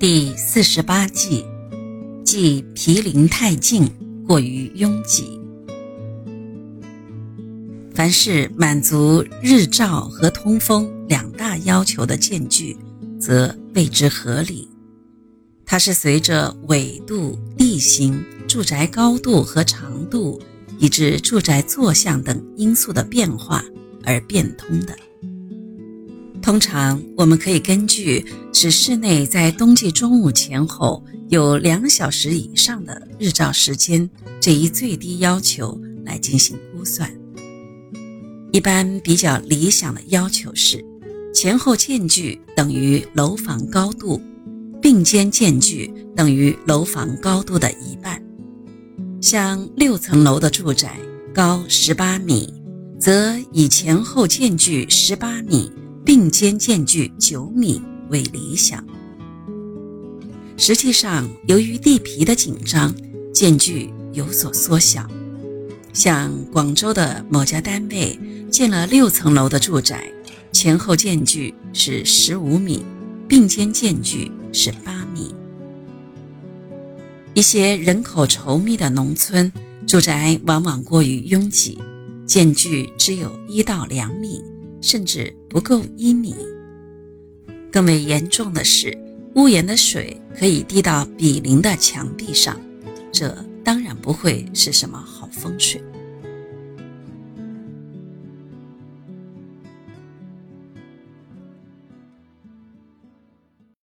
第四十八计，即毗邻太近，过于拥挤。凡是满足日照和通风两大要求的间距，则谓之合理。它是随着纬度、地形、住宅高度和长度，以致住宅坐向等因素的变化而变通的。通常，我们可以根据使室内在冬季中午前后有两小时以上的日照时间这一最低要求来进行估算。一般比较理想的要求是，前后间距等于楼房高度，并间间距等于楼房高度的一半。像六层楼的住宅高十八米，则以前后间距十八米。并肩间距九米为理想。实际上，由于地皮的紧张，间距有所缩小。像广州的某家单位建了六层楼的住宅，前后间距是十五米，并肩间距是八米。一些人口稠密的农村住宅往往过于拥挤，间距只有一到两米。甚至不够一米。更为严重的是，屋檐的水可以滴到比邻的墙壁上，这当然不会是什么好风水。